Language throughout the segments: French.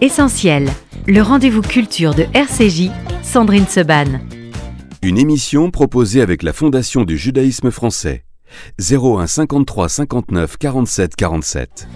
Essentiel, le rendez-vous culture de RCJ, Sandrine Seban. Une émission proposée avec la Fondation du judaïsme français. 01 53 59 47 47.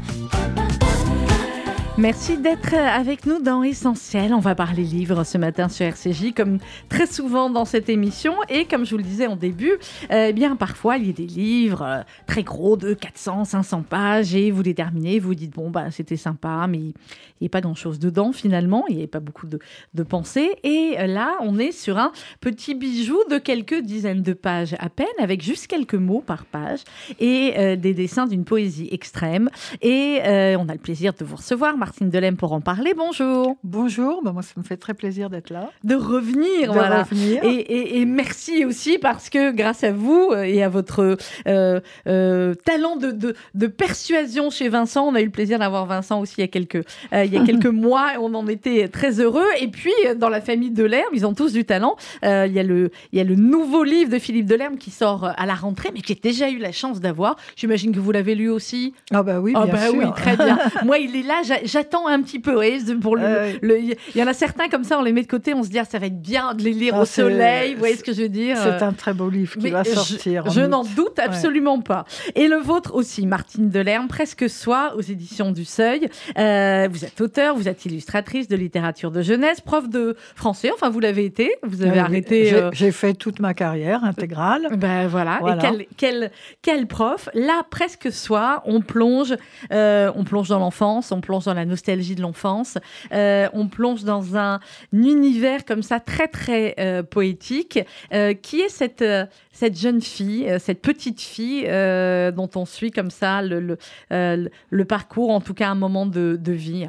Merci d'être avec nous dans Essentiel. On va parler livres ce matin sur RCJ, comme très souvent dans cette émission. Et comme je vous le disais en début, euh, eh bien parfois il y a des livres euh, très gros de 400, 500 pages et vous les terminez, vous dites bon bah c'était sympa, mais il n'y a pas grand chose dedans finalement, il n'y avait pas beaucoup de, de pensées. Et euh, là, on est sur un petit bijou de quelques dizaines de pages à peine, avec juste quelques mots par page et des dessins d'une poésie extrême. Et on a le plaisir de vous recevoir. Martine Delem pour en parler. Bonjour. Bonjour, bah, moi ça me fait très plaisir d'être là. De revenir, de voilà. Revenir. Et, merci aussi parce que grâce à vous euh, et à votre euh, euh, talent de, de, persuasion chez Vincent, on a eu le plaisir d'avoir Vincent aussi il y a quelques, il y a quelques mois on en était très heureux. Et puis dans la famille Delerme, ils ont tous du talent. il, y a le, il y a le nouveau livre de Philippe Delerme qui sort à la rentrée, mais que j'ai déjà eu la chance d'avoir. J'imagine que vous l'avez lu aussi. Ah bah oui, ah bien bah sûr. oui, très bien. moi, il est là, j'attends un petit peu. pour le, il y en a certains comme ça, on les met de côté, on se dit ah, ça va être bien de les lire Ah, au soleil. Vous voyez ce que je veux dire C'est un très beau livre qui Mais va sortir. Je, n'en doute absolument pas. Et le vôtre aussi, Martine Delerme, presque soi, aux éditions du Seuil. Euh, vous êtes auteur, vous êtes illustratrice de littérature de jeunesse, prof de français. Enfin, vous l'avez été. Vous avez Oui, arrêté. J'ai euh, j'ai fait toute ma carrière intégrale. ben voilà. Voilà. Et quel, quel, quel prof. Là, presque soi, on plonge, euh, on plonge dans l'enfance, on plonge dans la nostalgie de l'enfance, euh, on plonge dans un univers comme ça très très euh, poétique. Euh, qui est cette euh, cette jeune fille, euh, cette petite fille euh, dont on suit comme ça le, le, euh, le parcours, en tout cas un moment de, de vie.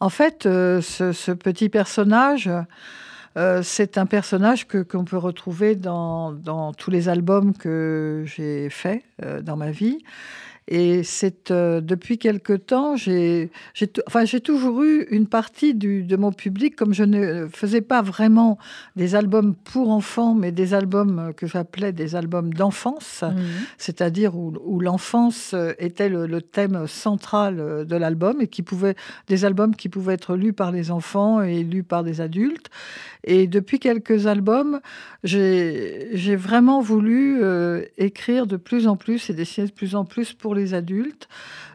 En fait, euh, ce, petit personnage, euh, c'est un personnage qu'on peut retrouver dans, dans tous les albums que j'ai faits euh, dans ma vie. Et c'est euh, depuis quelque temps, j'ai enfin, toujours eu une partie du, de mon public, comme je ne faisais pas vraiment des albums pour enfants, mais des albums que j'appelais des albums d'enfance c'est-à-dire où, où l'enfance euh, était le, le thème central euh, de l'album et qui pouvait des albums qui pouvaient être lus par les enfants et lus par des adultes. Et depuis quelques albums, j'ai j'ai vraiment voulu euh, écrire de plus en plus et dessiner de plus en plus pour les adultes,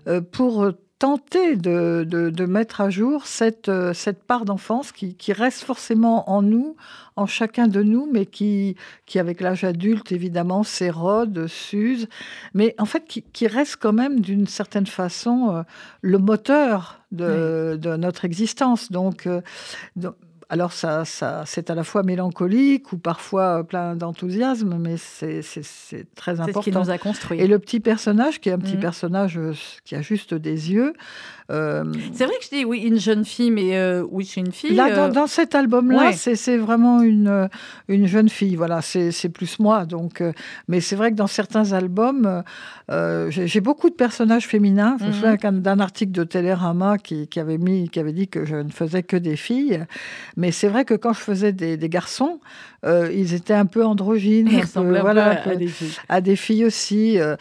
euh, pour tenter de, de- de mettre à jour cette, euh, cette part d'enfance qui, qui reste forcément en nous, en chacun de nous, mais qui, qui avec l'âge adulte, évidemment, s'érode, s'use, mais en fait qui, qui reste quand même d'une certaine façon euh, le moteur de, de notre existence. Donc, donc, alors ça, ça, c'est à la fois mélancolique ou parfois euh, plein d'enthousiasme, mais c'est très C'est ce qui important. nous a construit. Et le petit personnage, qui est un petit Mhm. personnage euh, qui a juste des yeux, euh, C'est vrai que je dis oui, une jeune fille, mais euh, oui, c'est une fille. Là, dans, dans cet album-là, ouais. c'est vraiment une, une jeune fille. Voilà, c'est plus moi. Donc, mais c'est vrai que dans certains albums, j'ai beaucoup de personnages féminins. Je me Mhm. souviens d'un article de Télérama qui, qui avait mis, qui avait dit que je ne faisais que des filles. Mais c'est vrai que quand je faisais des, des garçons, euh, ils étaient un peu androgynes, il un peu, peu à, des filles. à des filles aussi. euh,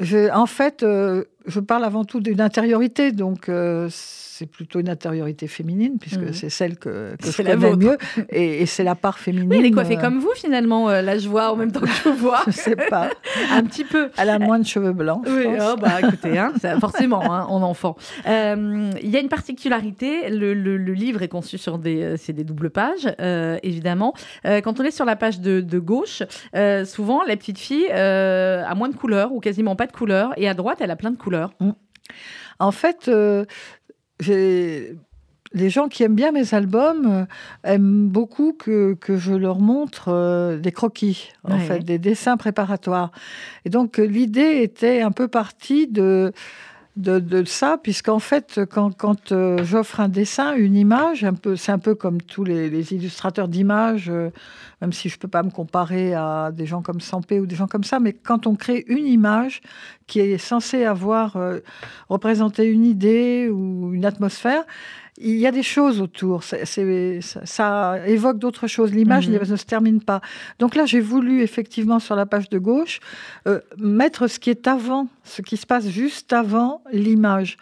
je- en fait, euh, je parle avant tout d'une intériorité, donc euh, c'est plutôt une intériorité féminine, puisque Mhm. c'est celle que, que je la connais mieux, et, et c'est la part féminine. Oui, elle est coiffée euh, comme vous finalement. euh, là, je vois en même temps que je vois. Je sais pas. un petit peu. Elle a moins de cheveux blancs. je Oui, pense. oh, bah écoutez, hein, ça, forcément, hein, en enfant. Euh, Il y a une particularité, le, le- le livre est conçu sur des, c'est des doubles pages, évidemment. Quand on est sur la page de, de gauche, souvent la petite fille a moins de couleurs ou quasiment pas de couleurs, et à droite, elle a plein de couleurs. En fait, euh, j'ai- les gens qui aiment bien mes albums euh, aiment beaucoup que, que je leur montre euh, des croquis, en Ouais. fait, des dessins préparatoires. Et donc, l'idée était un peu partie de, de, de ça, puisqu'en fait, quand, quand euh, j'offre un dessin, une image, un peu, c'est un peu comme tous les, les illustrateurs d'images, euh, même si je ne peux pas me comparer à des gens comme Sampé ou des gens comme ça, mais quand on crée une image qui est censée avoir euh, représenté une idée ou une atmosphère, il y a des choses autour. Ça, ça évoque d'autres choses. L'image Mhm. ne se termine pas. Donc là, j'ai voulu effectivement sur la page de gauche euh, mettre ce qui est avant ce qui se passe juste avant l'image.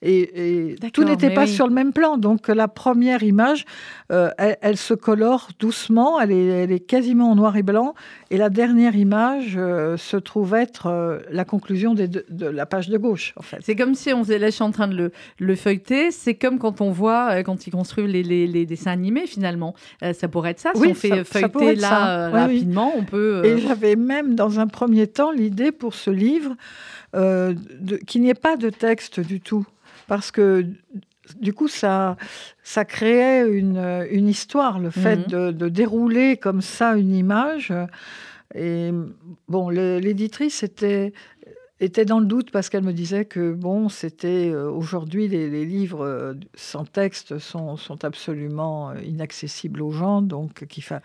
Et, tout n'était pas oui. sur le même plan. Donc la première image, euh, elle, elle se colore doucement, elle est, elle est quasiment en noir et blanc. Et la dernière image euh, se trouve être euh, la conclusion des deux- de la page de gauche, en fait. C'est comme si on faisait, là je suis en train de le, le feuilleter, c'est comme quand on voit, quand ils construisent les, les- les dessins animés finalement. Ça pourrait être ça, si Oui, on fait ça- feuilleter là ça. Oui, oui. rapidement, on peut... Et j'avais même, dans un premier temps, l'idée pour ce livre euh, qu'il n'y ait pas de texte du tout. Parce que, du coup, ça, ça créait une, une histoire, le fait Mhm. de, de dérouler comme ça une image. Et bon, l'éditrice était, était dans le doute parce qu'elle me disait que, bon, c'était euh, aujourd'hui, les, les livres euh, sans texte sont, sont absolument inaccessibles aux gens. Donc, qu'il fa-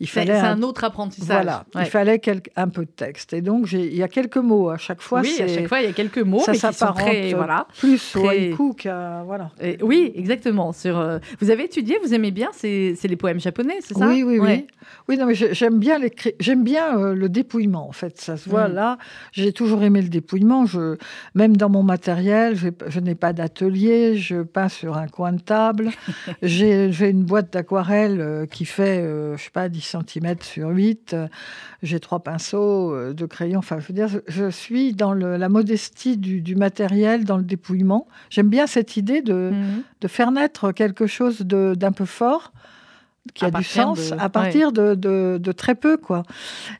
il c'est fallait. c'est un- un autre apprentissage. voilà, Ouais. il fallait quel- un peu de texte. Et donc, j'ai- il y a quelques mots à chaque fois. oui, à chaque fois il y a quelques mots, ça mais qui sont s'apparente très... Voilà. plus au haïku qu'à. Voilà. Et oui, exactement. Sur, euh, Vous avez étudié, vous aimez bien, c'est c'est les poèmes japonais, c'est ça? Oui, oui, Ouais. oui. Oui, non, mais j'ai- j'aime bien, j'aime bien euh, le dépouillement, en fait. Ça se voit Mm. là. J'ai toujours aimé le dépouillement. Je, même dans mon matériel, je n'ai pas d'atelier. Je peins sur un coin de table. j'ai j'ai une boîte d'aquarelle euh, qui fait, euh, je sais pas, 10 cm sur 8. Euh, J'ai trois pinceaux, euh, deux crayons. Enfin, je veux dire, je suis dans le- la modestie du, du matériel, dans le dépouillement. J'aime bien cette idée de, Mhm. de faire naître quelque chose d'un peu fort qui À a du sens de- à partir de, de- de très peu quoi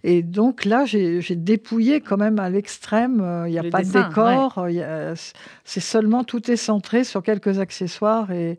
et donc là j'ai dépouillé quand même à l'extrême Euh, il n'y a Le pas dessin, de décor euh, c'est seulement tout est centré sur quelques accessoires et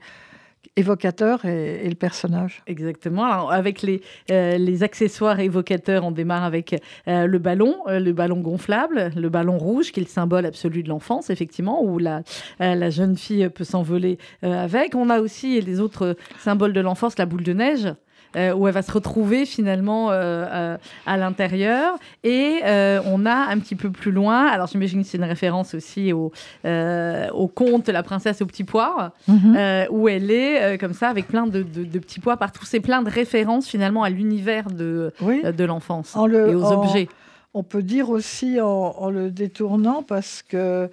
évocateurs et, le personnage Exactement. Avec les, euh, les accessoires évocateurs, on démarre avec euh, le ballon, euh, le ballon gonflable, le ballon rouge, qui est le symbole absolu de l'enfance, effectivement, où la, la jeune fille peut s'envoler avec. On a aussi les autres symboles de l'enfance, la boule de neige. Euh, où elle va se retrouver finalement euh, euh, à l'intérieur. Et on a un petit peu plus loin, alors j'imagine que c'est une référence aussi au, au conte La princesse au petit pois, euh, où elle est comme ça avec plein de, de- de petits pois partout. C'est plein de références finalement à l'univers de, oui de l'enfance En le- et aux en- objets. On peut dire aussi en, en le détournant parce que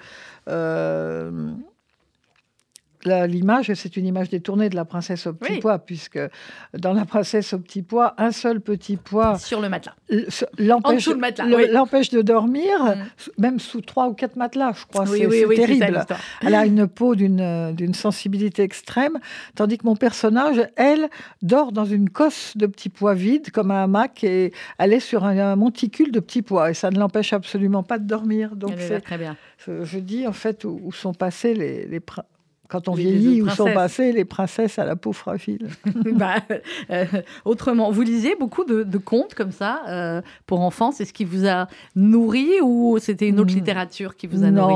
l'image, c'est une image détournée de la princesse au petit Oui. pois, puisque dans la princesse au petit pois, un seul petit pois Sur le matelas. l'empêche oui. de dormir, Mm. même sous trois ou quatre matelas, je crois. oui, c'est oui, c'est oui, c'est ça terrible. Elle a une peau d'une sensibilité extrême, tandis que mon personnage, elle, dort dans une cosse de petits pois vide, comme un hamac, et elle est sur un, un monticule de petits pois, et ça ne l'empêche absolument pas de dormir. Donc, c'est- très bien. je, je dis en fait où, où sont passés les, les quand on Les- vieillit, où sont princesses. passées les princesses à la peau fragile. Bah, euh, autrement, vous lisiez beaucoup de, de contes comme ça euh, pour enfants. C'est ce qui vous a nourri ou c'était une autre Mm. littérature qui vous a nourri?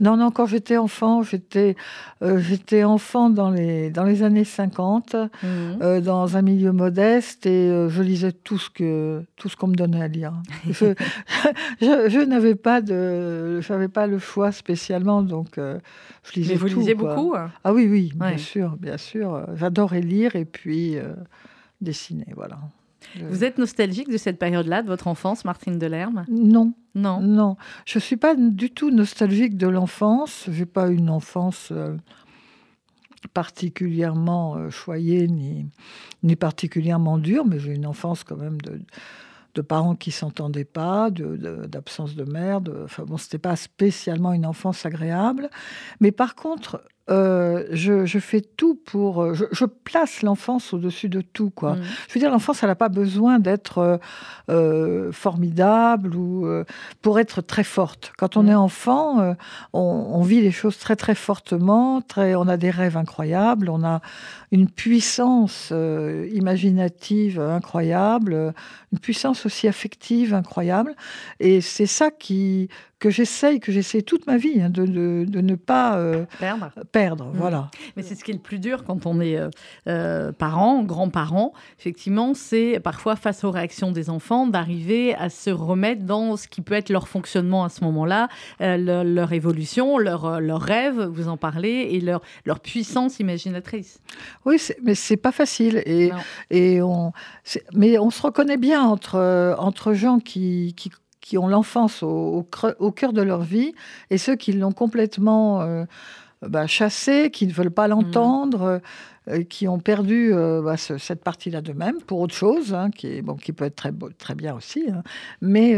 Non, non, quand j'étais enfant, j'étais euh, j'étais enfant dans les, dans les années 50. Mhm. euh, dans un milieu modeste et je lisais tout ce que tout ce qu'on me donnait à lire. Je, je, je n'avais pas de j'avais pas le choix spécialement donc je lisais Mais vous tout, quoi. beaucoup hein Ah oui oui bien sûr bien sûr j'adorais lire et puis euh, dessiner voilà. Je- Vous êtes nostalgique de cette période-là, de votre enfance, Martine Delerme? Non, Non. non, je suis pas du tout nostalgique de l'enfance. J'ai pas une enfance euh, particulièrement euh, choyée ni, ni particulièrement dure, mais j'ai une enfance quand même de, de parents qui s'entendaient pas, d'absence de, mère. de- Enfin bon, c'était pas spécialement une enfance agréable. Mais par contre, euh, je, je fais tout pour. euh, Je, je place l'enfance au-dessus de tout, quoi. Mhm. Je veux dire, l'enfance, elle n'a pas besoin d'être euh, formidable ou euh, pour être très forte. Quand on Mm. est enfant, on, on vit les choses très très fortement. Très, on a des rêves incroyables. On a une puissance imaginative incroyable, une puissance aussi affective incroyable. Et c'est ça qui que j'essaye, que j'essaie toute ma vie, hein, de, de- de ne pas euh, Perdre. perdre. Voilà. Mais c'est ce qui est le plus dur quand on est euh, euh, parent, grand-parent. Effectivement, c'est parfois face aux réactions des enfants d'arriver à se remettre dans ce qui peut être leur fonctionnement à ce moment-là, euh, leur, leur évolution, leur, leur rêve, vous en parlez, et leur, leur puissance imaginatrice. Oui, mais c'est pas facile. Et, Non. et on, mais on se reconnaît bien entre, entre gens qui, qui, qui ont l'enfance au, au, cœur de leur vie et ceux qui l'ont complètement euh, bah, chassé, qui ne veulent pas l'entendre, mmh. qui ont perdu bah, cette partie-là d'eux-mêmes pour autre chose, hein, qui, est, bon, qui peut être très, très bien aussi. Hein. Mais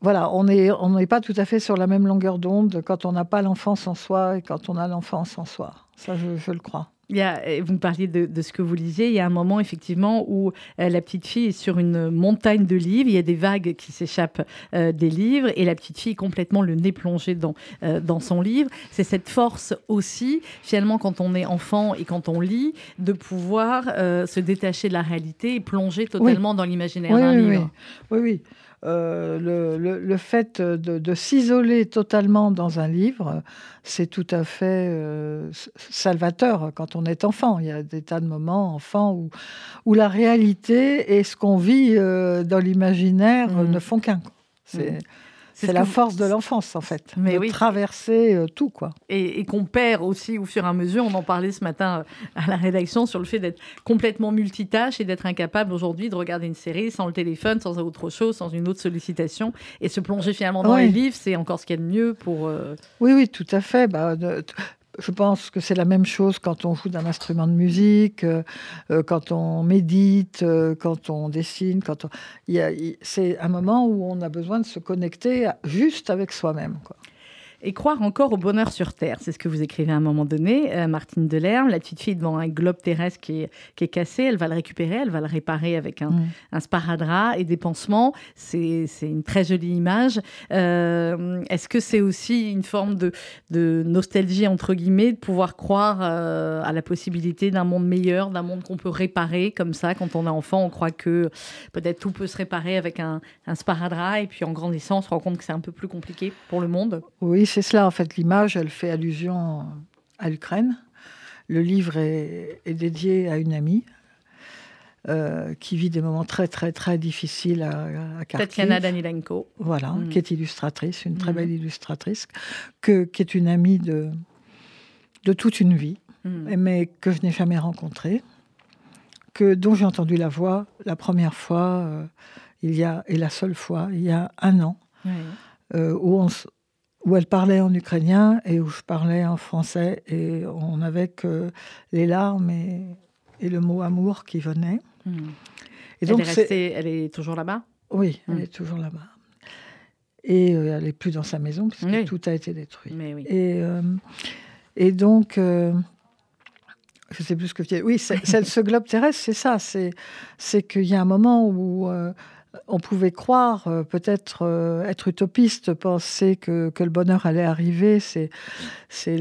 voilà, on n'est on pas tout à fait sur la même longueur d'onde quand on n'a pas l'enfance en soi et quand on a l'enfance en soi. Ça, je, le crois. Il y a, vous parliez de, ce que vous lisiez. Il y a un moment, effectivement, où euh, la petite fille est sur une montagne de livres. Il y a des vagues qui s'échappent euh, des livres et la petite fille est complètement le nez plongé dans, euh, dans son livre. C'est cette force aussi, finalement, quand on est enfant et quand on lit, de pouvoir se détacher de la réalité et plonger totalement dans l'imaginaire d'un livre. Oui, oui. Euh, le, le, fait de, s'isoler totalement dans un livre, c'est tout à fait euh, salvateur quand on est enfant. Il y a des tas de moments, enfant, où, où la réalité et ce qu'on vit euh, dans l'imaginaire mmh. ne font qu'un. C'est. Mmh. C'est la force de l'enfance, en fait, Mais de traverser euh, tout, quoi. Et, qu'on perd aussi au fur et à mesure. On en parlait ce matin euh, à la rédaction sur le fait d'être complètement multitâche et d'être incapable aujourd'hui de regarder une série sans le téléphone, sans autre chose, sans une autre sollicitation. Et se plonger finalement dans les livres, c'est encore ce qu'il y a de mieux pour... Euh, oui, oui, tout à fait. Bah, je pense que c'est la même chose quand on joue d'un instrument de musique, euh, euh, quand on médite, euh, quand on dessine. Quand c'est un moment où on a besoin de se connecter juste avec soi-même. Et croire encore au bonheur sur Terre, c'est ce que vous écrivez à un moment donné, euh, Martine Delerme. La petite fille devant un globe terrestre qui est, qui est, cassé, elle va le récupérer, elle va le réparer avec un, mm. un sparadrap et des pansements. C'est une très jolie image. Euh, est-ce que c'est aussi une forme de, de, nostalgie, entre guillemets, de pouvoir croire euh, à la possibilité d'un monde meilleur, d'un monde qu'on peut réparer comme ça? Quand on est enfant, on croit que peut-être tout peut se réparer avec un, un sparadrap et puis en grandissant, on se rend compte que c'est un peu plus compliqué pour le monde. Oui, c'est cela, en fait. L'image, elle fait allusion à l'Ukraine. Le livre est, dédié à une amie euh, qui vit des moments très, très, très difficiles à, à Tatiana Danilenko. Voilà, mm. qui est illustratrice, une très mm. belle illustratrice, que, qui est une amie de, de toute une vie, mm. mais que je n'ai jamais rencontrée, que, dont j'ai entendu la voix la première fois, euh, il y a, et la seule fois, il y a un an, euh, où on, où elle parlait en ukrainien et où je parlais en français. Et on n'avait que les larmes et, et, le mot amour qui venait. Hmm. Et donc, elle, est restée, elle est toujours là-bas? Oui, elle hmm. est toujours là-bas. Et euh, elle n'est plus dans sa maison parce que tout a été détruit. Mais oui. et, euh, et donc, euh, je ne sais plus ce que tu dis. Oui, ce globe terrestre, c'est ça. C'est qu'il y a un moment où on pouvait croire, euh, peut-être euh, être utopiste, penser que, le bonheur allait arriver. C'est,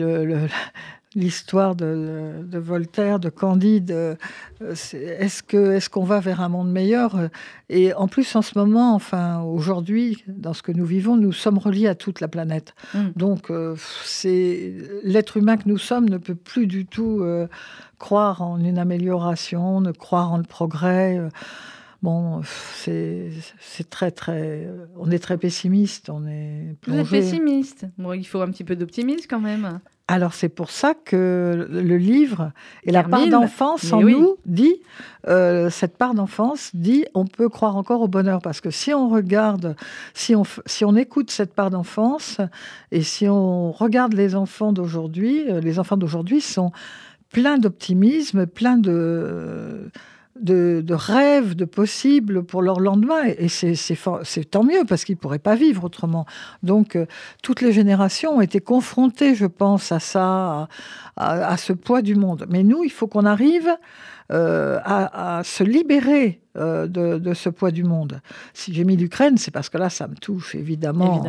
l'histoire de, Voltaire, de Candide. Euh, est-ce, que, est-ce qu'on va vers un monde meilleur? Et en plus, en ce moment, enfin, aujourd'hui, dans ce que nous vivons, nous sommes reliés à toute la planète. Mm. Donc, c'est, l'être humain que nous sommes ne peut plus du tout croire en une amélioration, ne croire en le progrès. Bon, c'est très, très. On est très pessimiste. On est Vous êtes pessimiste. Bon, il faut un petit peu d'optimisme quand même. Alors, c'est pour ça que le livre et la part d'enfance en nous dit euh, cette part d'enfance dit on peut croire encore au bonheur. Parce que si on regarde, si on, si on écoute cette part d'enfance et si on regarde les enfants d'aujourd'hui, euh, les enfants d'aujourd'hui sont pleins d'optimisme, pleins de de, rêves, de possibles pour leur lendemain. Et c'est tant mieux parce qu'ils ne pourraient pas vivre autrement. Donc, euh, toutes les générations ont été confrontées, je pense, à ça, à, ce poids du monde. Mais nous, il faut qu'on arrive euh, à, se libérer euh, de, ce poids du monde. Si j'ai mis l'Ukraine, c'est parce que là, ça me touche évidemment,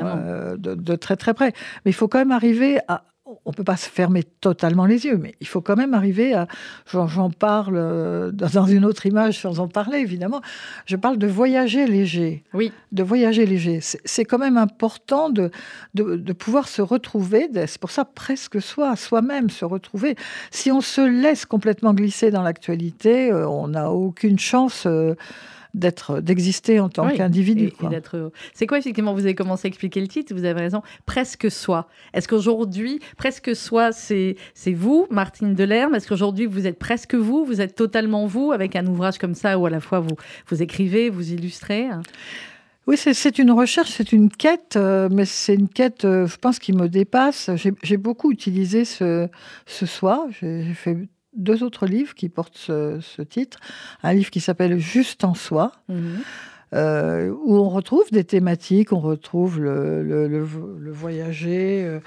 de, de, très très près. Mais il faut quand même arriver à, on ne peut pas se fermer totalement les yeux, mais il faut quand même arriver à. J'en parle euh, dans une autre image sans en parler, évidemment. Je parle de voyager léger. Oui. De voyager léger. C'est quand même important de, de, pouvoir se retrouver. C'est pour ça, presque soi, soi-même, se retrouver. Si on se laisse complètement glisser dans l'actualité, euh, on n'a aucune chance. Euh, d'être, d'exister en tant qu'individu. C'est quoi effectivement Vous avez commencé à expliquer le titre. Vous avez raison. Presque soi. Est-ce qu'aujourd'hui, presque soi, c'est c'est vous, Martine Delerme? Est-ce qu'aujourd'hui vous êtes presque vous Vous êtes totalement vous avec un ouvrage comme ça où à la fois vous vous écrivez, vous illustrez? Oui, c'est une recherche, c'est une quête, euh, mais c'est une quête, euh, je pense, qui me dépasse. J'ai beaucoup utilisé ce, ce soi. J'ai fait deux autres livres qui portent ce, titre. Un livre qui s'appelle Juste en soi. Mhm. Euh, où on retrouve des thématiques, on retrouve le, le, voyager.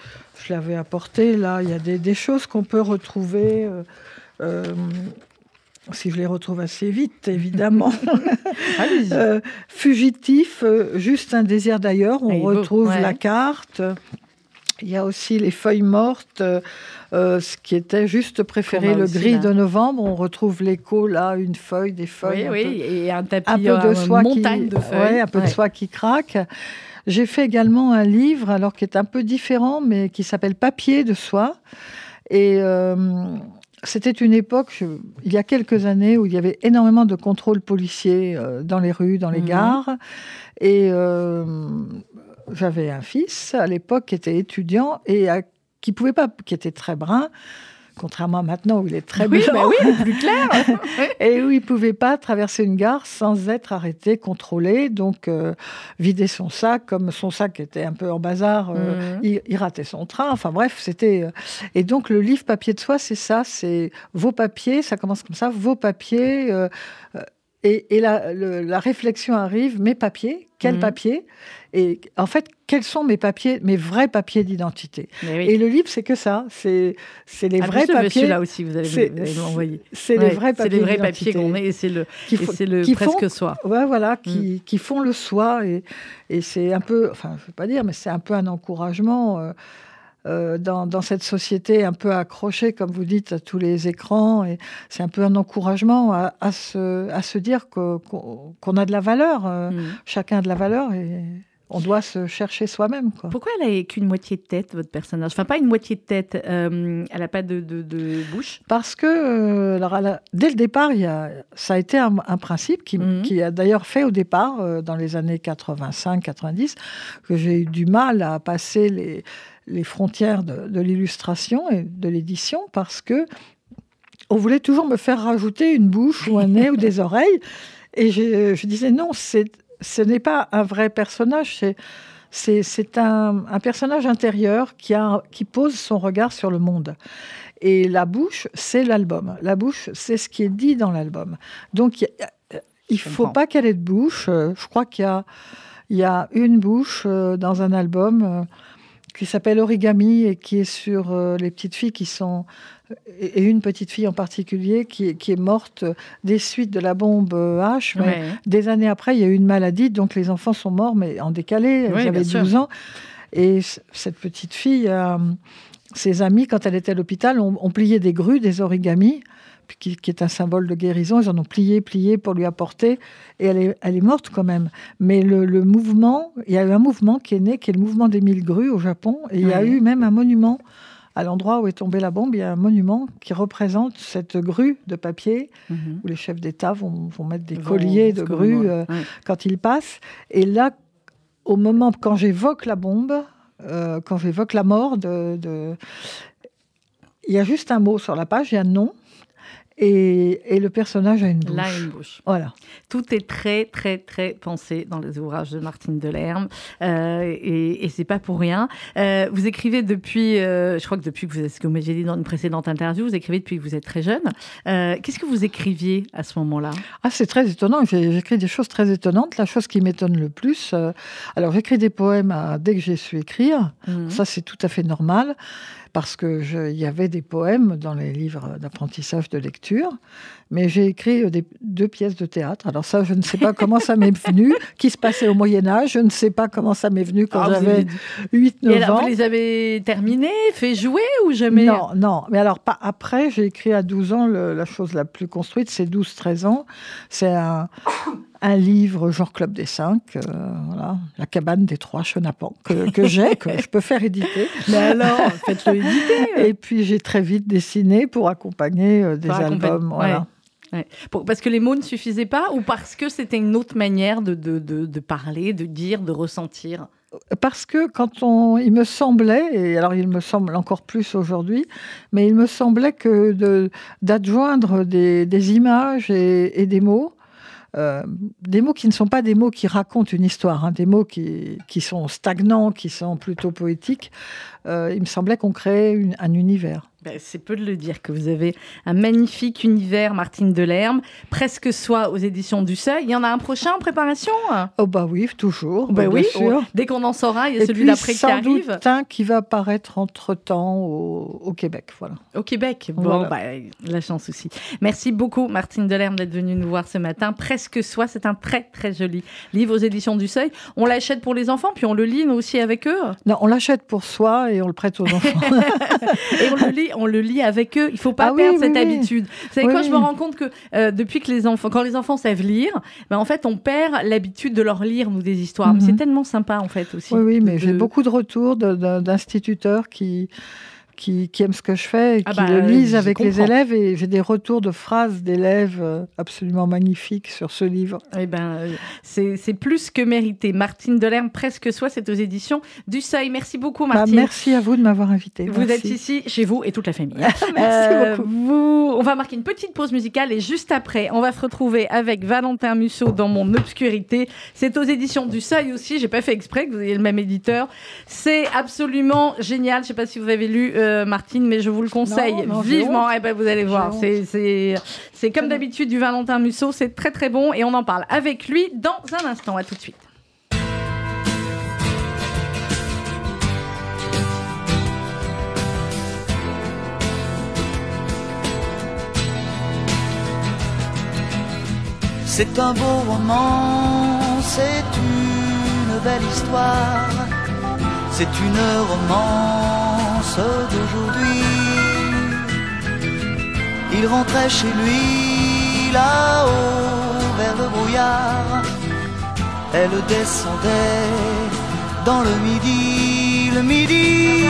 je l'avais apporté là, il y a des, des choses qu'on peut retrouver si je les retrouve assez vite, évidemment. euh, fugitif, euh, juste un désir d'ailleurs, on retrouve la carte. Il y a aussi les feuilles mortes, euh, ce qui était juste préféré, le gris de novembre. On retrouve l'écho là, une feuille, des feuilles. Oui, oui, et un tapis, un peu de soie montagne qui, de feuilles. un peu de soie qui craque. J'ai fait également un livre, alors qui est un peu différent, mais qui s'appelle Papier de soie. Et euh, c'était une époque, il y a quelques années, où il y avait énormément de contrôles policiers euh, dans les rues, dans les mhm. gares. Et euh, j'avais un fils à l'époque qui était étudiant et qui pouvait pas, qui était très brun, contrairement à maintenant où il est très oui, blanc. oui, plus clair. et où il pouvait pas traverser une gare sans être arrêté, contrôlé. Donc, euh, vider son sac, comme son sac était un peu en bazar, euh, mhm. il, ratait son train. Enfin bref, c'était. Euh, et donc, le livre Papier de soi, c'est ça c'est vos papiers, ça commence comme ça, vos papiers. Et, la, réflexion arrive, mes papiers, quels mhm. papiers Et en fait, quels sont mes papiers, mes vrais papiers d'identité Et le livre, c'est que ça, c'est les ah, vrais papiers. là aussi, vous allez m'envoyer. C'est les vrais papiers. C'est les vrais papiers qu'on met, et c'est le, c'est le presque soi. Ouais, voilà, qui, mm. qui, font le soi, et, et c'est un peu, enfin, je ne veux pas dire, mais c'est un peu un encouragement. Euh, euh, dans, cette société un peu accrochée, comme vous dites, à tous les écrans. Et c'est un peu un encouragement à, se, à se dire qu'on a de la valeur, euh, mm. chacun a de la valeur. Et on doit se chercher soi-même. Pourquoi elle n'a qu'une moitié de tête, votre personnage? Enfin, pas une moitié de tête, euh, elle n'a pas de, bouche? Parce que, dès le départ, il y a, ça a été un, principe qui, mm. qui, a d'ailleurs fait au départ, dans les années 85-90, que j'ai eu du mal à passer les, les frontières de, l'illustration et de l'édition parce que on voulait toujours me faire rajouter une bouche ou un nez ou des oreilles. Et je, disais non, ce n'est pas un vrai personnage, c'est un, un, personnage intérieur qui, a, qui pose son regard sur le monde. Et la bouche, c'est l'album. La bouche, c'est ce qui est dit dans l'album. Donc, il ne faut pas qu'elle ait de bouche. Je crois qu'il y y a une bouche euh, dans un album qui s'appelle Origami et qui est sur euh, les petites filles qui sont et une petite fille en particulier qui, qui, est morte des suites de la bombe H. Mais Des années après, il y a eu une maladie, donc les enfants sont morts, mais en décalé. Elle avait 12 ans. Et cette petite fille, euh, ses amis, quand elle était à l'hôpital, ont, ont, plié des grues, des origamis qui, est un symbole de guérison. Ils en ont plié, plié pour lui apporter, et elle est, elle est morte quand même. Mais le, mouvement, il y a eu un mouvement qui est né, qui est le mouvement des mille grues au Japon, et il y a eu même un monument à l'endroit où est tombée la bombe, il y a un monument qui représente cette grue de papier mhm. où les chefs d'État vont, mettre des colliers de grues euh, quand ils passent. Et là, au moment quand j'évoque la bombe, euh, quand j'évoque la mort de, de, il y a juste un mot sur la page, il y a un nom, et, le personnage a une bouche. Là, une bouche. Voilà. Tout est très, très, très pensé dans les ouvrages de Martine Delerme. Euh, et, et c'est pas pour rien. Euh, vous écrivez depuis, euh, je crois que depuis que vous êtes, ce que vous m'avez dit dans une précédente interview, vous écrivez depuis que vous êtes très jeune. Qu'est-ce que vous écriviez à ce moment-là? Ah, c'est très étonnant. J'écris des choses très étonnantes. La chose qui m'étonne le plus, alors j'écris des poèmes dès que j'ai su écrire. Mmh. Ça, c'est tout à fait normal parce qu'il y avait des poèmes dans les livres d'apprentissage de lecture, mais j'ai écrit euh, des, deux pièces de théâtre. Alors ça, je ne sais pas comment ça m'est venu, qui se passait au Moyen Âge, je ne sais pas comment ça m'est venu quand ah, j'avais 8-9 ans. Vous les avez terminées, fait jouer ou jamais Non, non. Mais alors pas après, j'ai écrit à 12 ans, la chose la plus construite, c'est 12-13 ans. C'est un un livre genre Club des Cinq, euh, voilà, La cabane des trois chenapans, que, que j'ai, que je peux faire éditer. Mais alors, faites-le éditer. Et puis j'ai très vite dessiné pour accompagner euh, des albums. Voilà. parce que les mots ne suffisaient pas ou parce que c'était une autre manière de, de, de, parler, de dire, de ressentir? Parce que quand on, il me semblait, et alors il me semble encore plus aujourd'hui, mais il me semblait que d'adjoindre des, des, images et, et, des mots, euh, des mots qui ne sont pas des mots qui racontent une histoire, hein, des mots qui, qui, sont stagnants, qui sont plutôt poétiques. Euh, il me semblait qu'on créait un univers. Ben, c'est peu de le dire que vous avez un magnifique univers, Martine Delerme, presque soit aux éditions du Seuil. Il y en a un prochain en préparation? Oh bah oui, toujours. Bah, oui, sûr. dès qu'on en saura, il y a celui d'après qui arrive. Doute un qui va apparaître entre temps au, Québec, voilà. Au Québec, bon, bah, la chance aussi. Merci beaucoup, Martine Delerme, d'être venue nous voir ce matin. Presque soit, c'est un très très joli livre aux éditions du Seuil. On l'achète pour les enfants, puis on le lit nous aussi avec eux? Non, on l'achète pour soi et on le prête aux enfants. et on le lit on le lit avec eux. Il faut pas ah perdre cette habitude. Vous savez quoi, je me rends compte que euh, depuis que les enfants, quand les enfants savent lire, ben en fait, on perd l'habitude de leur lire nous des histoires. C'est mhm. tellement sympa en fait aussi. Oui, oui, mais j'ai beaucoup de retours d'instituteurs qui qui, aiment ce que je fais et ah qui bah, le lisent avec les élèves. Et j'ai des retours de phrases d'élèves euh, absolument magnifiques sur ce livre. Eh ben, euh, c'est plus que mérité. Martine Delerme, presque soi, c'est aux éditions du Seuil. Merci beaucoup, bah, Martine. merci à vous de m'avoir invité. Vous êtes ici chez vous et toute la famille. merci euh, beaucoup. Vous... On va marquer une petite pause musicale et juste après, on va se retrouver avec Valentin Musso dans Mon Obscurité. C'est aux éditions du Seuil aussi. J'ai pas fait exprès que vous ayez le même éditeur. C'est absolument génial. Je sais pas si vous avez lu. Euh, Martine, mais je vous le conseille vivement. Et eh ben, vous allez voir, c'est comme d'habitude du Valentin Musso, c'est très très bon et on en parle avec lui dans un instant. À tout de suite. C'est un beau roman, c'est une belle histoire, c'est une romance d'aujourd'hui. Il rentrait chez lui là-haut vers le brouillard. Elle descendait dans le midi, le midi.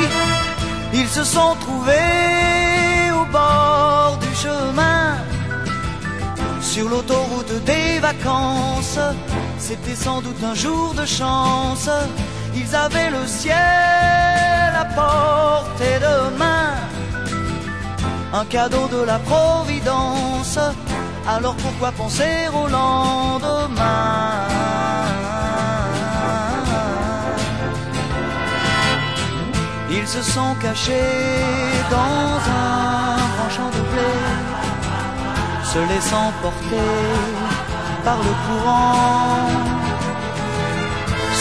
Ils se sont trouvés au bord du chemin. Sur l'autoroute des vacances, c'était sans doute un jour de chance. Ils avaient le ciel à portée de main, un cadeau de la Providence. Alors pourquoi penser au lendemain? Ils se sont cachés dans un grand champ de blé, se laissant porter par le courant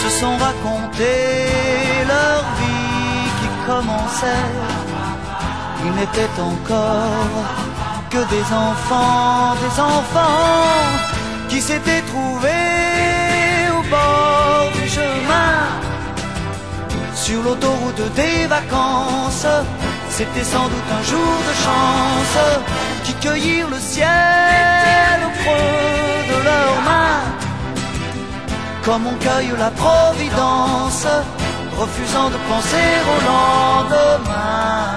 se sont racontés leur vie qui commençait. Ils n'étaient encore que des enfants, des enfants qui s'étaient trouvés au bord du chemin. Sur l'autoroute des vacances, c'était sans doute un jour de chance qui cueillirent le ciel au creux de leurs mains comme on cueille la providence, refusant de penser au lendemain.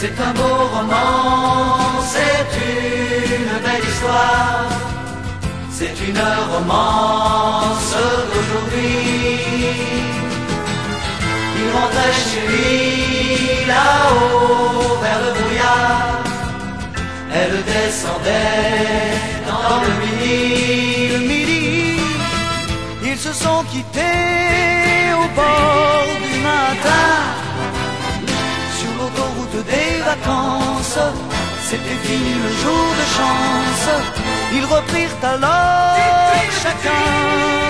C'est un beau roman, c'est une belle histoire, c'est une romance d'aujourd'hui. Il rentrait chez lui là-haut vers le brouillard elle descendait dans le midi. Le midi, ils se sont quittés au bord du matin. Sur l'autoroute des vacances, c'était fini le jour de chance. Ils reprirent alors chacun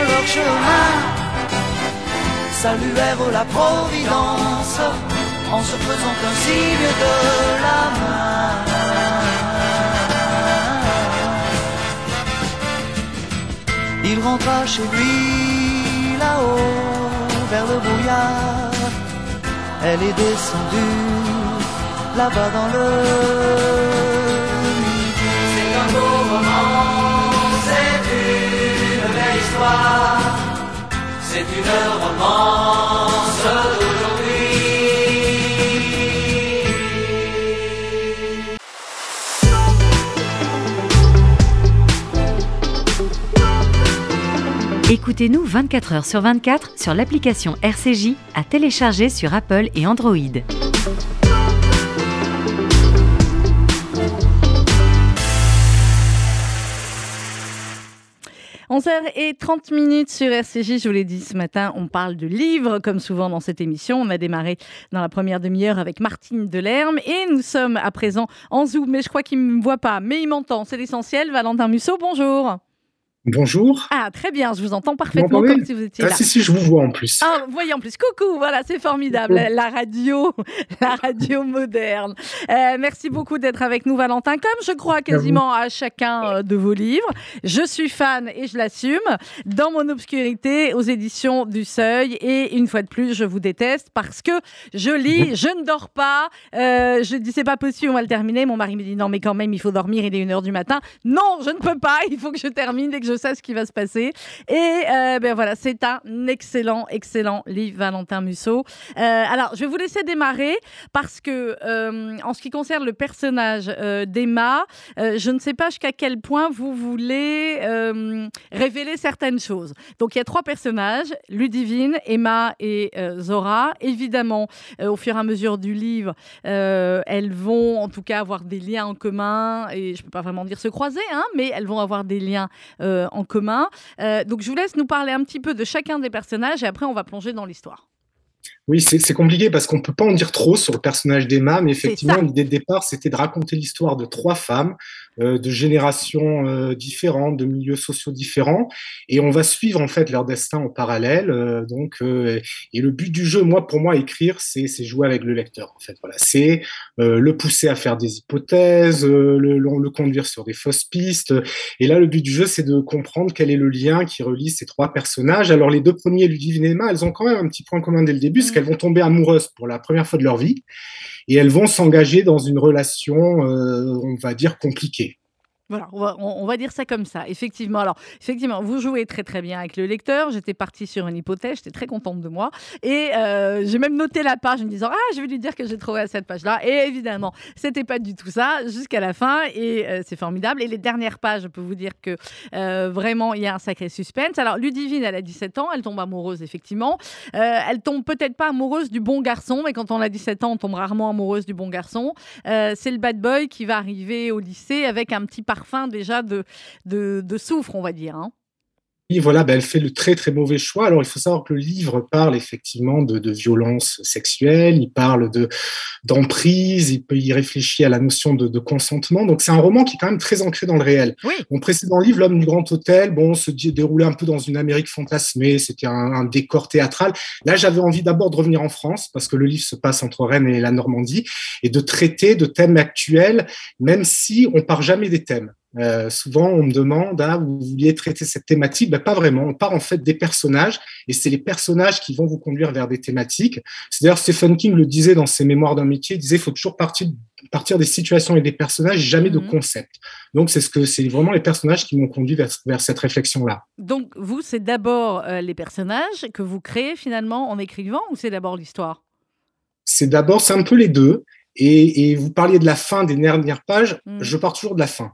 leur chemin. Saluèrent la Providence en se faisant un signe de la main. Il rentra chez lui là-haut vers le brouillard. Elle est descendue là-bas dans le. C'est un beau roman, c'est une belle histoire. C'est une romance d'aujourd'hui. Écoutez-nous 24h sur 24 sur l'application RCJ à télécharger sur Apple et Android. et 30 minutes sur RCJ. Je vous l'ai dit ce matin, on parle de livres, comme souvent dans cette émission. On a démarré dans la première demi-heure avec Martine Delerme et nous sommes à présent en Zoom. Mais je crois qu'il ne me voit pas, mais il m'entend. C'est l'essentiel. Valentin Musso, bonjour. Bonjour. Ah, très bien, je vous entends parfaitement comme si vous étiez ah, là. Si, si, je vous vois en plus. Ah, vous voyez en plus. Coucou, voilà, c'est formidable. La radio, la radio moderne. Euh, merci beaucoup d'être avec nous, Valentin. Comme je crois quasiment à chacun euh, de vos livres, je suis fan et je l'assume. Dans mon obscurité, aux éditions du Seuil. Et une fois de plus, je vous déteste parce que je lis, je ne dors pas. Euh, je dis, c'est pas possible, on va le terminer. Mon mari me dit, non, mais quand même, il faut dormir, il est 1h du matin. Non, je ne peux pas, il faut que je termine dès que je sais ce qui va se passer. Et euh, ben voilà, c'est un excellent, excellent livre, Valentin Musso. Euh, alors, je vais vous laisser démarrer parce que, euh, en ce qui concerne le personnage euh, d'Emma, je ne sais pas jusqu'à quel point vous voulez révéler certaines choses. Donc, il y a trois personnages Ludivine, Emma et Zora. Évidemment, au fur et à mesure du livre, elles vont en tout cas avoir des liens en commun et je ne peux pas vraiment dire se croiser, hein, mais elles vont avoir des liens euh, en commun. Euh, donc je vous laisse nous parler un petit peu de chacun des personnages et après on va plonger dans l'histoire. Oui, c'est compliqué parce qu'on peut pas en dire trop sur le personnage d'Emma, mais effectivement, l'idée de départ, c'était de raconter l'histoire de trois femmes euh, de générations euh, différentes, de milieux sociaux différents, et on va suivre en fait leur destin en parallèle. euh, donc, euh, et le but du jeu, moi, pour moi, écrire, c'est jouer avec le lecteur. En fait, voilà, c'est euh, le pousser à faire des hypothèses, euh, le, conduire sur des fausses pistes. Et là, le but du jeu, c'est de comprendre quel est le lien qui relie ces trois personnages. Alors, les deux premiers, Ludivine et Emma, elles ont quand même un petit point commun dès le début, c'est qu'elles vont tomber amoureuses pour la première fois de leur vie et elles vont s'engager dans une relation, euh, on va dire, compliquée. Voilà, on va, dire ça comme ça, effectivement. Alors, effectivement, vous jouez très très bien avec le lecteur. J'étais partie sur une hypothèse, j'étais très contente de moi. Et euh, j'ai même noté la page en me disant Ah, je vais lui dire que j'ai trouvé à cette page-là. Et évidemment, c'était pas du tout ça jusqu'à la fin. Et euh, c'est formidable. Et les dernières pages, je peux vous dire que euh, vraiment, il y a un sacré suspense. Alors, Ludivine, elle a 17 ans, elle tombe amoureuse, effectivement. Elle tombe peut-être pas amoureuse du bon garçon, mais quand on a 17 ans, on tombe rarement amoureuse du bon garçon. C'est le bad boy qui va arriver au lycée avec un petit parfum déjà de, de, de soufre, on va dire. hein. Et voilà, ben, elle fait le très très mauvais choix. Alors, il faut savoir que le livre parle effectivement de, de violence sexuelle, il parle de d'emprise, il, peut- il réfléchit à la notion de, de consentement. Donc, c'est un roman qui est quand même très ancré dans le réel. Oui. Mon précédent livre, L'homme du grand hôtel, bon, se dé- déroulait un peu dans une Amérique fantasmée, c'était un, un décor théâtral. Là, j'avais envie d'abord de revenir en France, parce que le livre se passe entre Rennes et la Normandie, et de traiter de thèmes actuels, même si on part jamais des thèmes. Euh, souvent, on me demande, ah, vous vouliez traiter cette thématique? Ben, Pas vraiment. On part en fait des personnages, et c'est les personnages qui vont vous conduire vers des thématiques. C'est d'ailleurs Stephen King le disait dans ses mémoires d'un métier, il disait il faut toujours partir, partir des situations et des personnages, jamais de Mhm. concepts. Donc, c'est ce que c'est vraiment les personnages qui m'ont conduit vers, vers cette réflexion-là. Donc, vous, c'est d'abord euh, les personnages que vous créez finalement en écrivant ou c'est d'abord l'histoire? C'est d'abord, c'est un peu les deux. Et, et vous parliez de la fin des dernières pages, Mm. je pars toujours de la fin.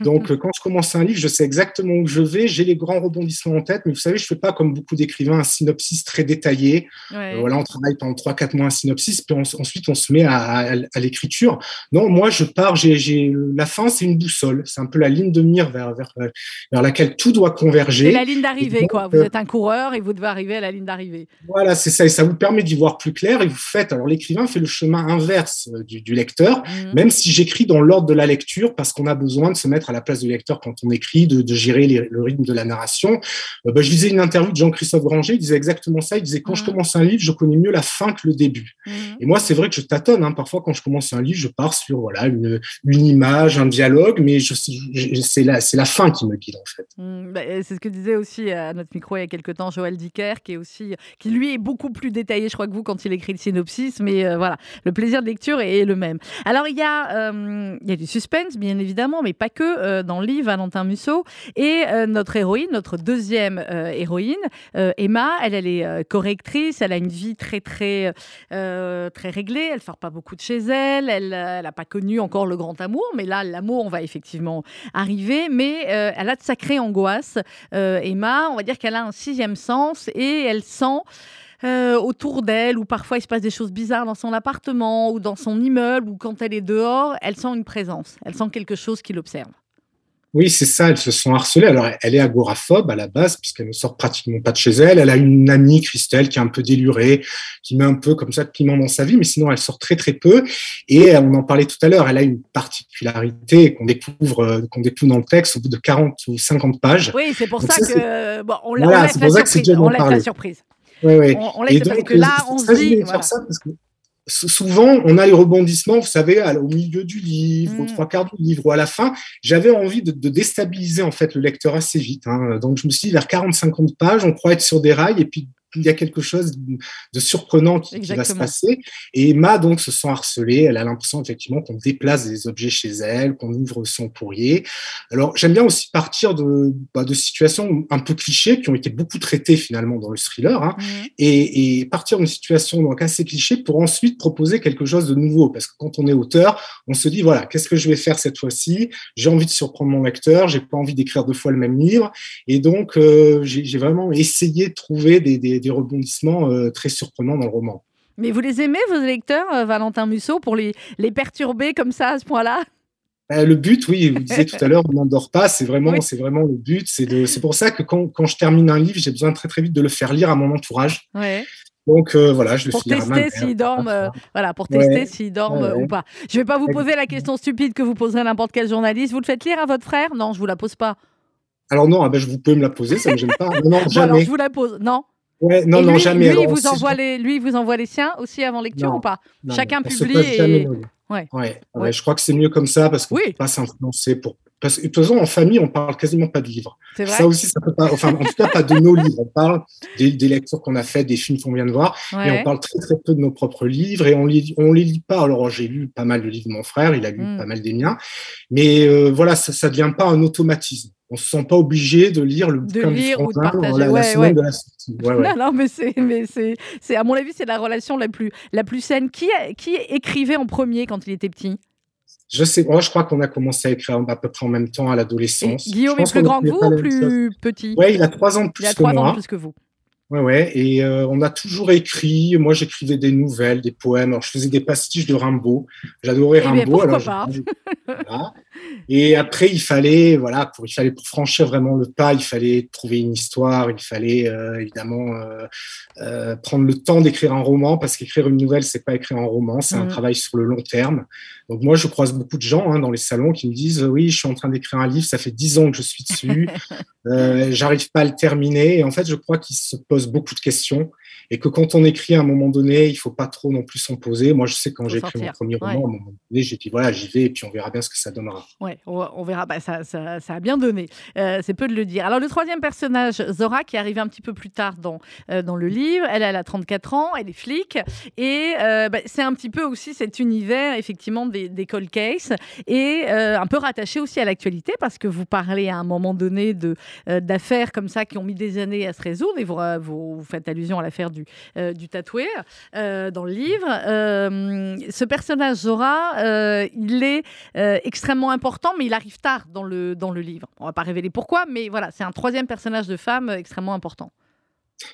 Donc, euh, quand je commence un livre, je sais exactement où je vais, j'ai les grands rebondissements en tête, mais vous savez, je fais pas comme beaucoup d'écrivains un synopsis très détaillé. Ouais. Euh, voilà, on travaille pendant 3-4 mois un synopsis, puis on- ensuite on se met à, à- à l'écriture. Non, moi, je pars, j'ai, la fin, c'est une boussole. C'est un peu la ligne de mire vers, vers, vers laquelle tout doit C'est converger. la ligne d'arrivée, quoi. Vous euh, êtes un coureur et vous devez arriver à la ligne d'arrivée. Voilà, c'est ça. Et ça vous permet d'y voir plus clair. Et vous faites, alors l'écrivain fait le chemin inverse euh, du, du lecteur, Mhm. même si j'écris dans l'ordre de la lecture, parce qu'on a besoin de se mettre à la place du lecteur quand on écrit, de, de gérer les- le rythme de la narration. Euh, bah, je lisais une interview de Jean-Christophe Granger, il disait exactement ça. Il disait, quand je Mhm. commence un livre, je connais mieux la fin que le début. Mhm. Et moi, c'est vrai que je tâtonne. Hein. Parfois, quand je commence un livre, je pars sur voilà une, une image, un dialogue, mais je, je- c'est la, fin qui me guide en fait. Mm, bah, euh, c'est ce que disait aussi à notre micro il y a quelques temps Joël Dicker, qui est aussi, qui lui est beaucoup plus détaillé, je crois que vous, quand il écrit le synopsis, mais euh, voilà, le plaisir de lecture est, est le même. Alors il y a, euh, il y a du suspense, bien évidemment, mais pas que euh, dans le livre Valentin Musso et euh, notre héroïne, notre deuxième euh, héroïne, Emma, elle, elle est correctrice, elle a une vie très très très réglée, elle sort pas beaucoup de chez elle, elle n'a pas connu encore le grand amour, mais là l'amour va effectivement arriver, mais elle a de sacrées angoisses. Emma, on va dire qu'elle a un sixième sens et elle sent euh, autour d'elle, ou parfois il se passe des choses bizarres dans son appartement ou dans son immeuble, ou quand elle est dehors, elle sent une présence, elle sent quelque chose qui l'observe. Oui, c'est ça, elles se sont harcelées. Alors, elle est agoraphobe à la base, puisqu'elle ne sort pratiquement pas de chez elle. Elle a une amie, Christelle, qui est un peu délurée, qui met un peu comme ça de piment dans sa vie, mais sinon, elle sort très, très peu. Et on en parlait tout à l'heure, elle a une particularité qu'on découvre, euh, qu'on découvre dans le texte au bout de 40 ou 50 pages. Oui, c'est pour ça, que, bon, on, voilà, la. On laisse la surprise. On, on laisse, parce que là, on se dit... Voilà. Ça parce que souvent, on a les rebondissements, vous savez, au milieu du livre, aux trois quarts du livre, ou à la fin. J'avais envie de, de, déstabiliser en fait le lecteur assez vite. Hein. Donc, je me suis dit, vers 40-50 pages, on croit être sur des rails, et puis il y a quelque chose de surprenant qui, qui, va se passer. Et Emma, donc, se sent harcelée. Elle a l'impression, effectivement, qu'on déplace des objets chez elle, qu'on ouvre son courrier. Alors, j'aime bien aussi partir de, bah, de situations un peu clichés qui ont été beaucoup traitées, finalement, dans le thriller, hein, mmh. et, et, partir d'une situation donc assez cliché pour ensuite proposer quelque chose de nouveau. Parce que quand on est auteur, on se dit, voilà, qu'est-ce que je vais faire cette fois-ci? J'ai envie de surprendre mon lecteur, j'ai pas envie d'écrire deux fois le même livre. Et donc, euh, j'ai vraiment essayé de trouver des, des des rebondissements euh, très surprenants dans le roman. Mais vous les aimez, vos lecteurs, euh, Valentin Musso, pour les, les perturber comme ça, à ce point-là? Euh, le but, oui, vous disiez tout à l'heure, on n'endort pas, c'est vraiment, oui. c'est vraiment le but. C'est pour ça que quand, quand, je termine un livre, j'ai besoin très très vite de le faire lire à mon entourage. Ouais. Donc euh, voilà, je le pour tester s'ils dorment, euh, voilà, pour tester ouais. s'ils dorment ouais, ouais. ou pas. Je vais pas vous poser la question stupide que vous poserez n'importe quel journaliste. Vous le faites lire à votre frère? Non, je vous la pose pas. Alors non, ah ben, je vous pouvez me la poser, ça me gêne pas. Non, non bon, jamais. alors je vous la pose. Non. Ouais, non, et non, lui, jamais. Lui, alors, vous envoie les, lui, vous envoie les siens aussi avant lecture non, ou pas non, Chacun publie et. Ouais. Ouais. ouais. je crois que c'est mieux comme ça parce qu'on ne oui. peut pas s'influencer pour. Parce que de toute façon, en famille, on parle quasiment pas de livres. C'est vrai. Ça aussi, ça peut pas. Enfin, en tout cas, pas de nos livres. On parle des, des lectures qu'on a faites, des films qu'on vient de voir, et on parle très très peu de nos propres livres et on les on les lit pas. Alors j'ai lu pas mal de livres de mon frère, il a lu Mm. pas mal des miens, mais euh, voilà, ça, ça devient pas un automatisme. On se sent pas obligé de lire le De bouquin du lire ou de partager. la, la Ouais, semaine ouais. de la sortie. Ouais. Non, non, mais c'est, mais c'est, c'est, à mon avis, c'est la relation la plus, la plus saine. Qui, a- qui écrivait en premier quand il était petit? Je sais, moi je crois qu'on a commencé à écrire à peu près en même temps à Et l'adolescence. Guillaume est plus grand que vous ou la plus petit? Ouais, il a trois ans de plus Il a que trois ans de plus que vous. Ouais, ouais. Et euh, on a toujours écrit. Moi, j'écrivais des nouvelles, des poèmes. Alors, je faisais des pastiches de Rimbaud. J'adorais Eh bien, Rimbaud. pourquoi alors, pas? je- voilà. Et après, il fallait, voilà, pour, il fallait pour franchir vraiment le pas, il fallait trouver une histoire. Il fallait euh, évidemment euh, euh, prendre le temps d'écrire un roman, parce qu'écrire une nouvelle, c'est pas écrire un roman, c'est un Mhm. travail sur le long terme. Donc moi, je croise beaucoup de gens hein, dans les salons qui me disent, oui, je suis en train d'écrire un livre, ça fait dix ans que je suis dessus. J'arrive pas à le terminer. Et en fait, je crois qu'il se pose beaucoup de questions et que quand on écrit à un moment donné, il faut pas trop non plus s'en poser. Moi, je sais quand j'ai écrit mon premier roman, Ouais. à un moment donné, j'ai dit voilà, j'y vais et puis on verra bien ce que ça donnera. Ouais, on, on verra. Bah, ça, ça, ça a bien donné. Euh, c'est peu de le dire. Alors, le troisième personnage, Zora, qui est arrivé un petit peu plus tard dans, euh, dans le livre, elle, elle a 34 ans, elle est flic. Et euh, bah, c'est un petit peu aussi cet univers, effectivement, des, des cold cases. Et un peu rattaché aussi à l'actualité, parce que vous parlez à un moment donné de, d'affaires comme ça qui ont mis des années à se résoudre. Et vous, vous, vous faites allusion à l'affaire du, euh, du tatoué euh, dans le livre. Euh, ce personnage, Zora, il est extrêmement important, mais il arrive tard dans le, dans le livre. On va pas révéler pourquoi, mais voilà, c'est un troisième personnage de femme extrêmement important.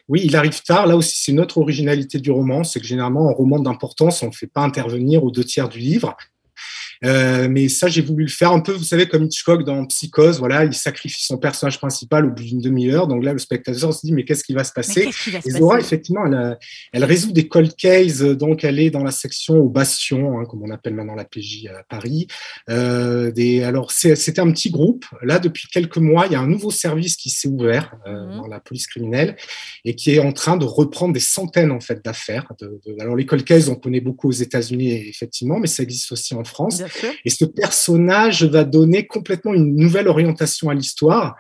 Oui, il arrive tard. Là aussi, c'est notre originalité du roman, c'est que généralement, en roman d'importance, on ne fait pas intervenir aux deux tiers du livre. Euh, mais ça, j'ai voulu le faire un peu, vous savez, comme Hitchcock dans Psychose. Voilà, il sacrifie son personnage principal au bout d'une demi-heure. Donc là, le spectateur se dit, mais qu'est-ce qui va se passer se Et Zora, passer? effectivement, elle, a- elle résout des cold cases. Donc, elle est dans la section au Bastion, hein, comme on appelle maintenant la PJ à Paris. Euh, des, alors, c'était un petit groupe. Là, depuis quelques mois, il y a un nouveau service qui s'est ouvert euh, Mhm. dans la police criminelle et qui est en train de reprendre des centaines en fait d'affaires. De, de- alors, les cold cases, on connaît beaucoup aux États-Unis, effectivement, mais ça existe aussi en France. Bien. Et ce personnage va donner complètement une nouvelle orientation à l'histoire.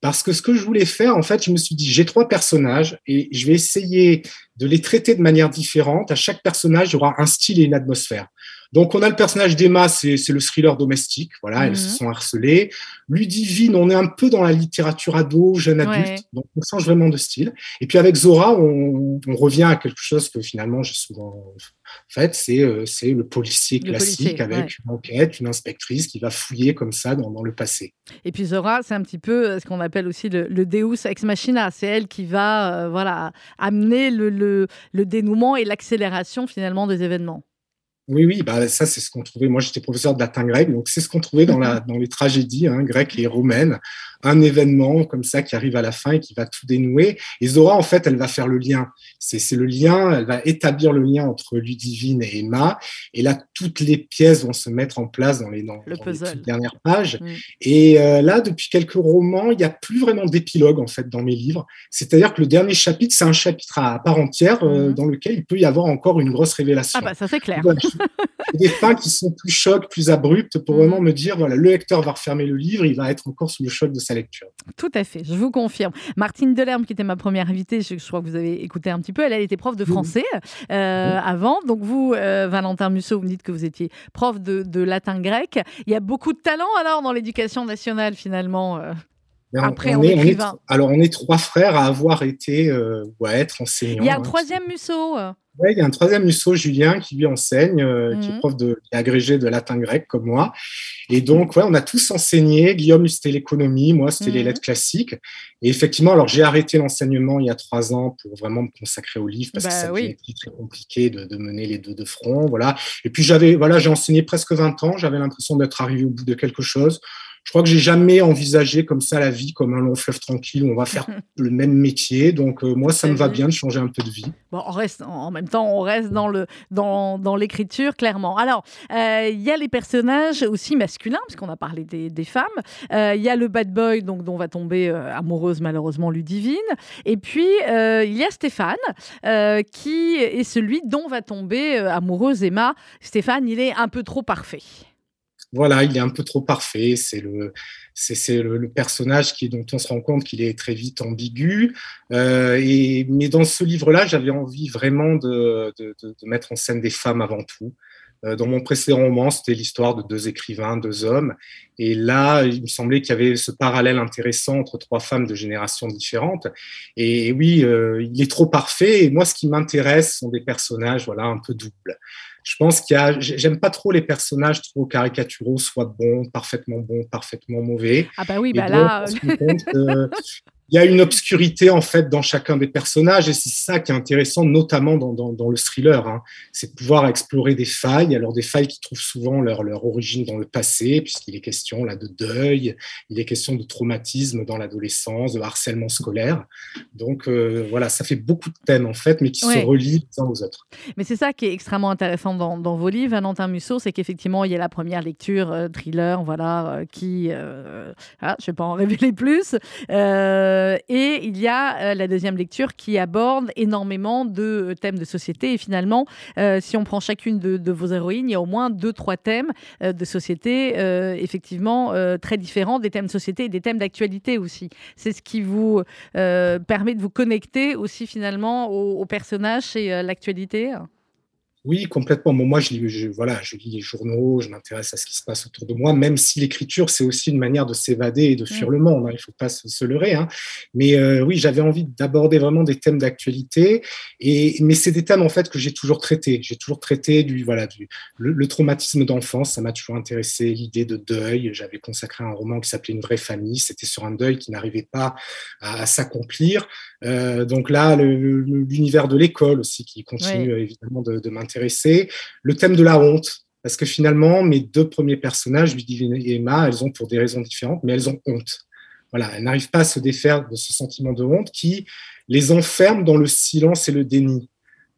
Parce que ce que je voulais faire, en fait, je me suis dit, j'ai trois personnages et je vais essayer de les traiter de manière différente. À chaque personnage, il y aura un style et une atmosphère. Donc, on a le personnage d'Emma, c'est le thriller domestique. Voilà, elles se Mhm. sont harcelées. Ludivine, on est un peu dans la littérature ado, jeune Ouais. adulte. Donc, on change vraiment de style. Et puis, avec Zora, on, on revient à quelque chose que finalement, j'ai souvent fait. C'est euh, le policier Le classique policier, avec ouais. une enquête, une inspectrice qui va fouiller comme ça dans, dans le passé. Et puis Zora, c'est un petit peu euh, ce qu'on appelle aussi le, le Deus ex machina. C'est elle qui va euh, voilà, amener le dénouement et l'accélération finalement des événements. Oui, oui, bah, ça, c'est ce qu'on trouvait. Moi, j'étais professeur de latin grec, donc c'est ce qu'on trouvait dans, la, dans les tragédies hein, grecques et romaines. Un événement comme ça qui arrive à la fin et qui va tout dénouer. Et Zora, en fait, elle va faire le lien. C'est le lien, elle va établir le lien entre Ludivine et Emma. Et là, toutes les pièces vont se mettre en place dans les, dans, Le dans les puzzle. dernières pages. Mm. Et euh, là, depuis quelques romans, il n'y a plus vraiment d'épilogue, en fait, dans mes livres. C'est-à-dire que le dernier chapitre, c'est un chapitre à part entière euh, Mhm. dans lequel il peut y avoir encore une grosse révélation. Ah bah ça c'est clair. des fins qui sont plus chocs, plus abruptes, pour Mhm. vraiment me dire, voilà, le lecteur va refermer le livre, il va être encore sous le choc de sa lecture. Tout à fait, je vous confirme. Martine Delerme, qui était ma première invitée, je, je crois que vous avez écouté un petit peu, elle, elle était prof de français euh, avant. Donc vous, euh, Valentin Musso, vous me dites que vous étiez prof de, de latin grec. Il y a beaucoup de talent alors dans l'éducation nationale finalement. euh. On- Après, on est- on est- écrivain. alors, on est trois frères à avoir été, euh, ou à être enseignants. Il y a un hein. troisième Musso. Ouais, il y a un troisième Musso, Julien, qui lui enseigne, euh, qui Mhm. est prof de, qui est agrégé de latin grec comme moi. Et donc, ouais, on a tous enseigné. Guillaume, c'était l'économie, moi, c'était les Mhm. lettres classiques. Et effectivement, alors j'ai arrêté l'enseignement il y a trois ans pour vraiment me consacrer au livre parce Bah que ça oui. très compliqué de, de mener les deux de front, voilà. Et puis j'avais, voilà, j'ai enseigné presque 20 ans. J'avais l'impression d'être arrivé au bout de quelque chose. Je crois que j'ai jamais envisagé comme ça la vie comme un long fleuve tranquille où on va faire le même métier. Donc euh, moi, ça me va vie. bien de changer un peu de vie. Bon, on reste en même temps, on reste dans le dans, dans l'écriture clairement. Alors, euh, il y a les personnages aussi masculins, puisqu'on a parlé des, des femmes. Euh, Il y a le bad boy, donc dont va tomber amoureuse malheureusement Ludivine. Et puis il y a Stéphane, qui est celui dont va tomber amoureuse Emma. Stéphane, il est un peu trop parfait. Voilà, il est un peu trop parfait. C'est le, c'est, le, personnage qui, dont on se rend compte qu'il est très vite ambigu. Euh, et, mais dans ce livre-là, j'avais envie vraiment de mettre en scène des femmes avant tout. Euh, dans mon précédent roman, c'était l'histoire de deux écrivains, deux hommes. Et là, il me semblait qu'il y avait ce parallèle intéressant entre trois femmes de générations différentes. Et oui, euh, il est trop parfait. Et moi, ce qui m'intéresse sont des personnages, voilà, un peu doubles. Je pense qu'il y a, j'aime pas trop les personnages trop caricaturaux, soit bons, parfaitement bons, parfaitement mauvais. Ah bah oui, bah là, il y a une obscurité en fait dans chacun des personnages et c'est ça qui est intéressant, notamment dans, dans, dans le thriller. Hein. C'est de pouvoir explorer des failles, alors des failles qui trouvent souvent leur, leur origine dans le passé, puisqu'il est question là de deuil, il est question de traumatisme dans l'adolescence, de harcèlement scolaire. Donc euh, voilà, ça fait beaucoup de thèmes en fait, mais qui Ouais. se relient les uns aux autres. Mais c'est ça qui est extrêmement intéressant dans, dans vos livres, Valentin Musso, c'est qu'effectivement, il y a la première lecture euh, thriller, voilà, euh, qui... ah, je ne vais pas en révéler plus. Et il y a la deuxième lecture qui aborde énormément de thèmes de société. Et finalement, si on prend chacune de, de vos héroïnes, il y a au moins deux, trois thèmes de société, euh, euh, très différents, des thèmes de société et des thèmes d'actualité aussi. C'est ce qui vous euh, permet de vous connecter aussi finalement aux, aux personnages et l'actualité. Oui, complètement. Bon, moi, je lis, je, voilà, je lis les journaux, je m'intéresse à ce qui se passe autour de moi, même si l'écriture, c'est aussi une manière de s'évader et de fuir Mm. le monde. hein, il ne faut pas se, se leurrer. hein. Mais euh, oui, j'avais envie d'aborder vraiment des thèmes d'actualité. Et mais c'est des thèmes en fait que j'ai toujours traités. J'ai toujours traité du voilà du le, le traumatisme d'enfance. Ça m'a toujours intéressé. L'idée de deuil. J'avais consacré un roman qui s'appelait Une vraie famille. C'était sur un deuil qui n'arrivait pas à, à s'accomplir. Euh, donc là, l'univers de l'école aussi qui continue euh, évidemment de, de m'intéresser. Le thème de la honte. Parce que finalement, mes deux premiers personnages, Ludivine et Emma, elles ont pour des raisons différentes, mais elles ont honte. Voilà, elles n'arrivent pas à se défaire de ce sentiment de honte qui les enferme dans le silence et le déni.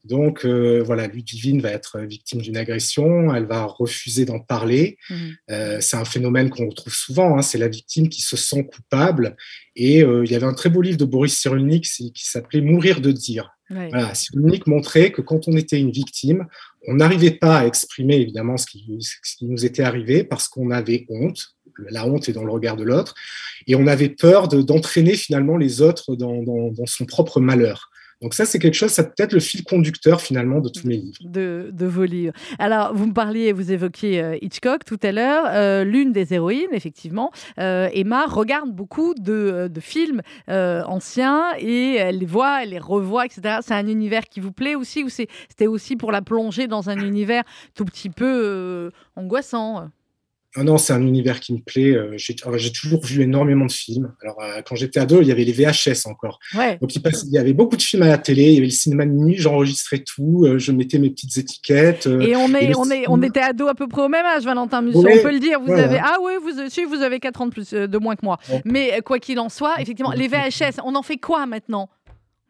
Donc euh, voilà, Ludivine va être victime d'une agression, elle va refuser d'en parler. Mhm. Euh, c'est un phénomène qu'on retrouve souvent, hein, c'est la victime qui se sent coupable. Et euh, il y avait un très beau livre de Boris Cyrulnik qui s'appelait Mourir de dire. Voilà, Cyrulnik montrait que quand on était une victime, on n'arrivait pas à exprimer évidemment ce qui, nous était arrivé parce qu'on avait honte. La honte est dans le regard de l'autre. Et on avait peur de- d'entraîner finalement les autres dans son propre malheur. Donc ça, c'est quelque chose, ça peut être le fil conducteur finalement de tous mes livres. de, vos livres. Alors, vous me parliez, vous évoquiez euh, Hitchcock tout à l'heure. Euh, L'une des héroïnes, effectivement, euh, Emma, regarde beaucoup de, de films anciens et elle les voit, elle les revoit, etc. C'est un univers qui vous plaît aussi ou c'était aussi pour la plonger dans un univers tout petit peu angoissant? Ah non, c'est un univers qui me plaît. Euh, j'ai j'ai toujours vu énormément de films. Alors, euh, quand j'étais ado, il y avait les VHS encore. Ouais. Donc, il, y avait beaucoup de films à la télé. Il y avait le cinéma de minuit. J'enregistrais tout. euh, je mettais mes petites étiquettes. Et on, est, on, est, on était ados à peu près au même âge, Valentin Ouais, on peut le dire. Vous avez... Ah oui, vous, si, vous avez 4 ans de, plus, de moins que moi. Ouais. Mais quoi qu'il en soit, effectivement, les VHS, on en fait quoi maintenant?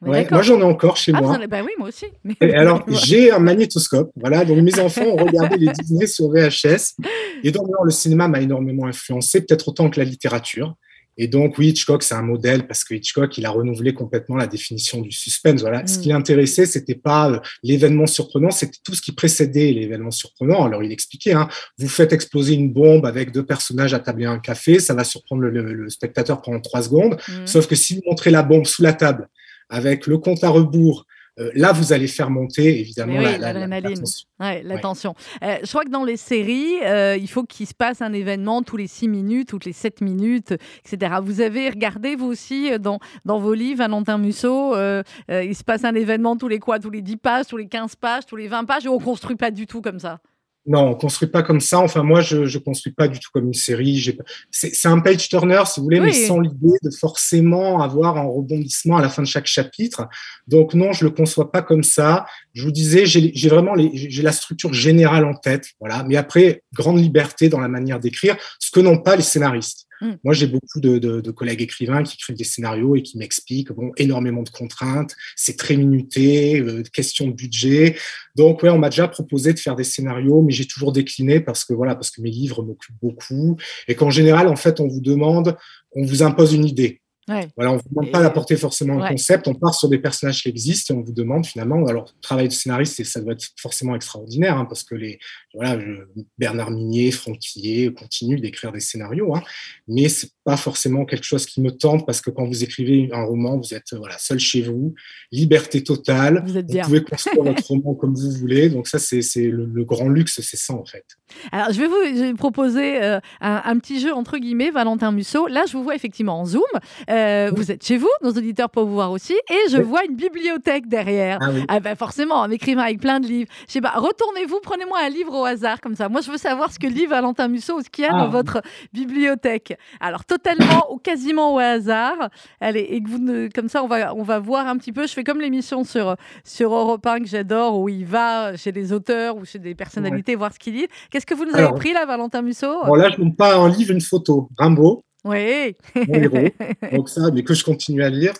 Ouais, moi, j'en ai encore chez ah, moi. en bah oui, moi aussi. Mais- Et alors, j'ai un magnétoscope. Voilà, donc mes enfants ont regardé les Disney sur VHS. Et donc, alors, le cinéma m'a énormément influencé, peut-être autant que la littérature. Et donc, oui, Hitchcock, c'est un modèle parce que Hitchcock, il a renouvelé complètement la définition du suspense. Voilà. Ce Mm. qui l'intéressait, c'était pas euh, l'événement surprenant, c'était tout ce qui précédait l'événement surprenant. Alors, il expliquait, hein, vous faites exploser une bombe avec deux personnages à table et un café, ça va surprendre le, le- le spectateur pendant trois secondes. Mhm. Sauf que si vous montrez la bombe sous la table avec le compte à rebours, euh, là, vous allez faire monter évidemment oui, la- la- la- l'adrénaline. Ouais, Ouais. tension. Euh, je crois que dans les séries, euh, il faut qu'il se passe un événement tous les 6 minutes, toutes les 7 minutes, etc. Vous avez regardé, vous aussi, dans, dans vos livres, Valentin Musso, euh, il se passe un événement tous les quoi? Tous les 10 pages, tous les 15 pages, tous les 20 pages, et on construit pas du tout comme ça? Non, on construit pas comme ça. Enfin, moi, je je construis pas du tout comme une série. J'ai pas- C'est c'est un page turner, si vous voulez, mais sans l'idée de forcément avoir un rebondissement à la fin de chaque chapitre. Donc non, je le conçois pas comme ça. Je vous disais, j'ai j'ai vraiment les- j'ai la structure générale en tête, voilà. Mais après, grande liberté dans la manière d'écrire, ce que n'ont pas les scénaristes. Mm. Moi, j'ai beaucoup de collègues écrivains qui écrivent des scénarios et qui m'expliquent bon, énormément de contraintes, c'est très minuté, euh, question de budget. Donc, ouais, on m'a déjà proposé de faire des scénarios, mais j'ai toujours décliné parce que voilà, parce que mes livres m'occupent beaucoup et qu'en général, en fait, on vous demande, on vous impose une idée. Ouais. Voilà, on vous demande Et- pas d'apporter forcément un Ouais. concept, on part sur des personnages qui existent et on vous demande finalement. Alors, le travail de scénariste, ça doit être forcément extraordinaire hein, parce que les voilà, je- Bernard Minier, Franquier continuent d'écrire des scénarios, hein, mais c'est pas forcément quelque chose qui me tente parce que quand vous écrivez un roman, vous êtes voilà seul chez vous, liberté totale. Vous pouvez construire votre roman comme vous voulez. Donc ça, c'est c'est le, le grand luxe, c'est ça en fait. Alors, je vais vous je vais proposer euh, un, un petit jeu entre guillemets, Valentin Musso. Là, je vous vois effectivement en Zoom. Euh, Vous êtes chez vous, nos auditeurs peuvent vous voir aussi, et je vois une bibliothèque derrière. Ah oui. Ah ben forcément, un écrivain avec plein de livres. Je sais pas, retournez-vous, prenez-moi un livre au hasard comme ça. Moi, je veux savoir ce que lit Valentin Musso ou ce qu'il y a Ah. dans votre bibliothèque. Alors totalement ou quasiment au hasard. Allez, et que vous ne- comme ça, on va on va voir un petit peu. Je fais comme l'émission sur sur Europe 1 que j'adore où il va chez des auteurs ou chez des personnalités voir ce qu'ils lisent. Qu'est-ce que vous nous avez pris là, Valentin Musso? Bon, là, je ne pas un livre, une photo. Rimbaud, Oui, mon héros. Donc ça, mais que je continue à lire.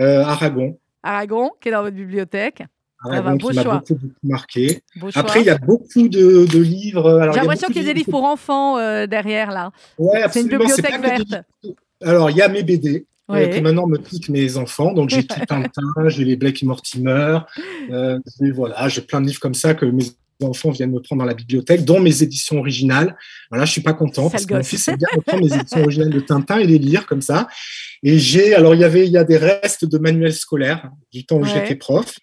Euh, Aragon. Aragon, qui est dans votre bibliothèque. va, Aragon beau qui m'a beaucoup, beaucoup marqué. Beau. Après, il y a beaucoup de, de livres. J'ai l'impression qu'il y a de des livres pour enfants euh, derrière là. Ouais, C'est une bibliothèque des verte. Alors, il y a mes BD. euh, qui maintenant me piquent mes enfants. Donc, j'ai tout Tintin, j'ai les Blake et Mortimer. Euh, voilà, j'ai plein de livres comme ça que mes enfants viennent me prendre dans la bibliothèque, dont mes éditions originales. Voilà, je suis pas content parce que mon fils aime bien me prendre mes éditions originales de Tintin et les lire comme ça. Et j'ai, alors, il y avait, il y a des restes de manuels scolaires du temps où Ouais. j'étais prof.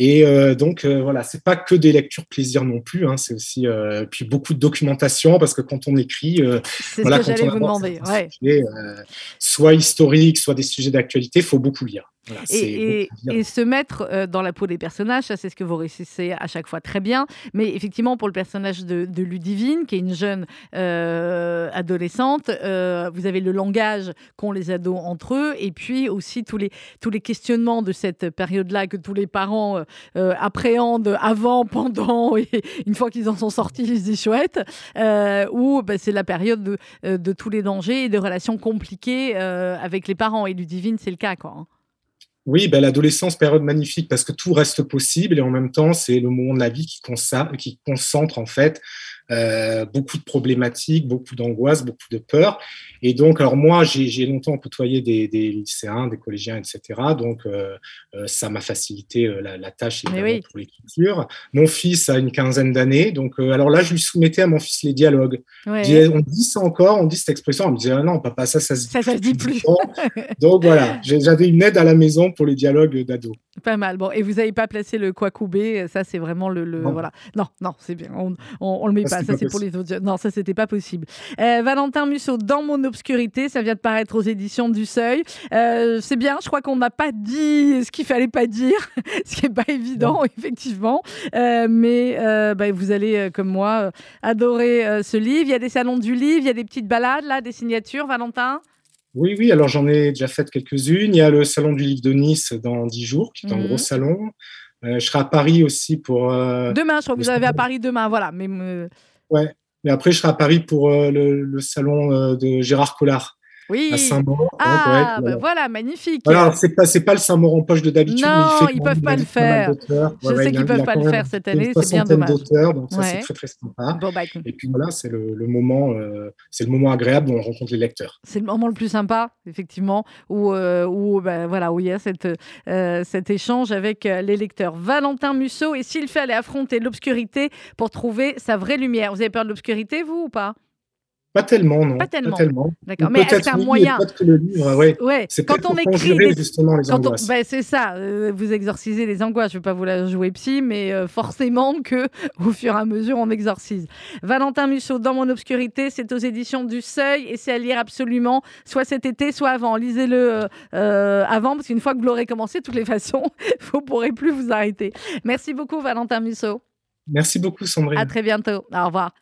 Et euh, donc euh, voilà, c'est pas que des lectures plaisir non plus, hein, c'est aussi euh, puis beaucoup de documentation parce que quand on écrit, euh, voilà, quand on vous demander. Ouais. soit historiques, soit des sujets d'actualité, il faut beaucoup lire. Voilà, Et, se mettre euh, dans la peau des personnages, ça c'est ce que vous réussissez à chaque fois très bien. Mais effectivement, pour le personnage de, de Ludivine, qui est une jeune euh, adolescente, euh, vous avez le langage qu'ont les ados entre eux, et puis aussi tous les, tous les questionnements de cette période-là que tous les parents euh, appréhendent avant, pendant, et une fois qu'ils en sont sortis, ils se disent chouette, où bah, c'est la période de, de tous les dangers et de relations compliquées avec les parents. Et Ludivine, c'est le cas, quoi. Oui, ben, l'adolescence, période magnifique parce que tout reste possible et en même temps, c'est le moment de la vie qui concentre en fait euh, beaucoup de problématiques, beaucoup d'angoisse, beaucoup de peur. Et donc, alors moi, j'ai longtemps côtoyé des, des lycéens, des collégiens, etc. Donc, euh, euh, ça m'a facilité la, la tâche oui. pour l'écriture. Mon fils a une quinzaine d'années, donc euh, alors là, je lui soumettais à mon fils les dialogues. Ouais. Je disais, on dit ça encore, on dit cette expression. On me disait, ah non, papa, ça, ça se dit Ça, ça se dit plus. 10 ans. Donc voilà, j'avais une aide à la maison pour les dialogues d'ado. Pas mal. Bon, et vous n'avez pas placé le Kwakubé, ça c'est vraiment le, le- Non. voilà. Non, non, c'est bien. On, on, on le met Ça, pas. Ça c'est pour les autres. Non, ça c'était pas possible. Euh, Valentin Musso, dans mon obscurité, ça vient de paraître aux éditions du Seuil. Euh, c'est bien. Je crois qu'on n'a pas dit ce qu'il fallait pas dire, ce qui est pas évident effectivement. Euh, mais bah, vous allez, comme moi, adorer ce livre. Il y a des salons du livre, il y a des petites balades là, des signatures, Valentin? Oui, oui, alors j'en ai déjà fait quelques-unes. Il y a le Salon du Livre de Nice dans dix jours, qui est un Mhm. gros salon. Euh, je serai à Paris aussi pour. euh, Demain, je crois que vous arrivez à. Paris demain. Voilà. Mais Ouais. Mais après, je serai à Paris pour euh, le, le salon de Gérard Collard oui. à Saint-Maur. Ah, Ouais, bah ouais. voilà, magnifique. Voilà, alors, c'est pas pas le Saint-Maur en poche de d'habitude, Non, ils quand peuvent pas le faire. Je sais il qu'ils a- peuvent pas le faire cette année, c'est bien dommage. d'auteurs, donc ça c'est très très sympa. Bah, Et puis voilà, c'est le, moment, euh, c'est le moment agréable où on rencontre les lecteurs. c'est le moment le plus sympa, effectivement, où, euh, où, bah, voilà, où il y a cette, euh, cet échange avec les lecteurs. Valentin Musso, et s'il fallait affronter l'obscurité pour trouver sa vraie lumière. Vous avez peur de l'obscurité, vous, ou pas? Pas tellement, non. Pas tellement. D'accord. Ou Mais a un moyen que le livre, ouais. Ouais, C'est quand on écrit des justement les Quand on- angoisses. ben, c'est ça, euh, vous exorcisez les angoisses. Je ne vais pas vous la jouer psy, mais euh, forcément que au fur et à mesure, on exorcise. Valentin Musso, Dans mon obscurité, c'est aux éditions du Seuil et c'est à lire absolument, soit cet été, soit avant. Lisez-le euh, euh, avant, parce qu'une fois que vous l'aurez commencé, de toutes les façons, vous ne pourrez plus vous arrêter. Merci beaucoup, Valentin Musso. Merci beaucoup, Sandrine. À très bientôt. Au revoir.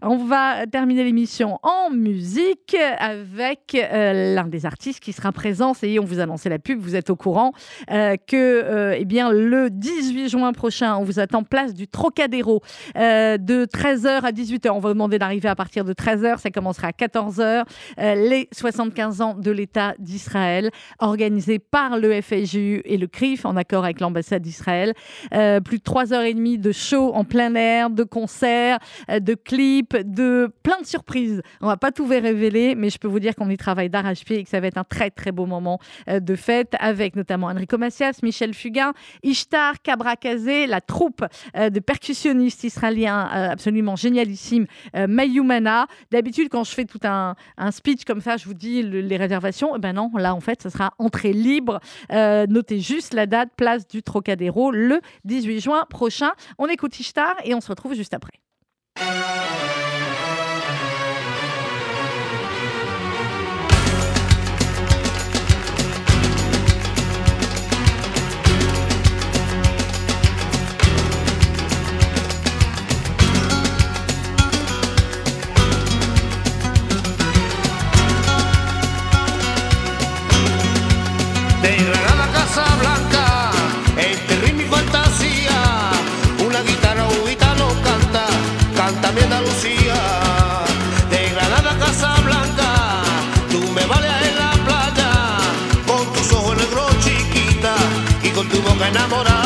On va terminer l'émission en musique avec euh, l'un des artistes qui sera présent. Ça y est, on vous annonçait la pub, vous êtes au courant euh, que euh, eh bien, le 18 juin prochain, on vous attend place du Trocadéro de 13h à 18h. On va vous demander d'arriver à partir de 13h. Ça commencera à 14h. Euh, les 75 ans de l'État d'Israël, organisé par le FSJU et le CRIF en accord avec l'ambassade d'Israël. Plus de 3h30 de show en plein air, de concerts, euh, de clips, de plein de surprises. On va pas tout vous révéler, mais je peux vous dire qu'on y travaille d'arrache-pied et que ça va être un très très beau moment euh, de fête avec notamment Enrico Macias, Michel Fugain, Ishtar Kabrakazé, la troupe euh, de percussionnistes israéliens absolument génialissimes, euh, Mayumana. D'habitude, quand je fais tout un, speech comme ça, je vous dis le- les réservations. Eh Ben non, là en fait, ce sera entrée libre. Notez juste la date, place du Trocadéro, le 18 juin prochain. On écoute Ishtar et on se retrouve juste après. va enamorar.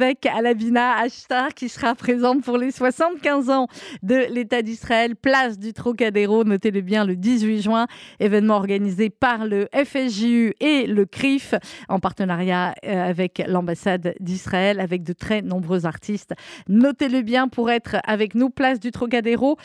Avec Alabina Ashtar qui sera présente pour les 75 ans de l'État d'Israël, place du Trocadéro, notez-le bien, le 18 juin, événement organisé par le FSJU et le CRIF en partenariat euh, avec l'ambassade d'Israël, avec de très nombreux artistes. Notez-le bien pour être avec nous, place du Trocadéro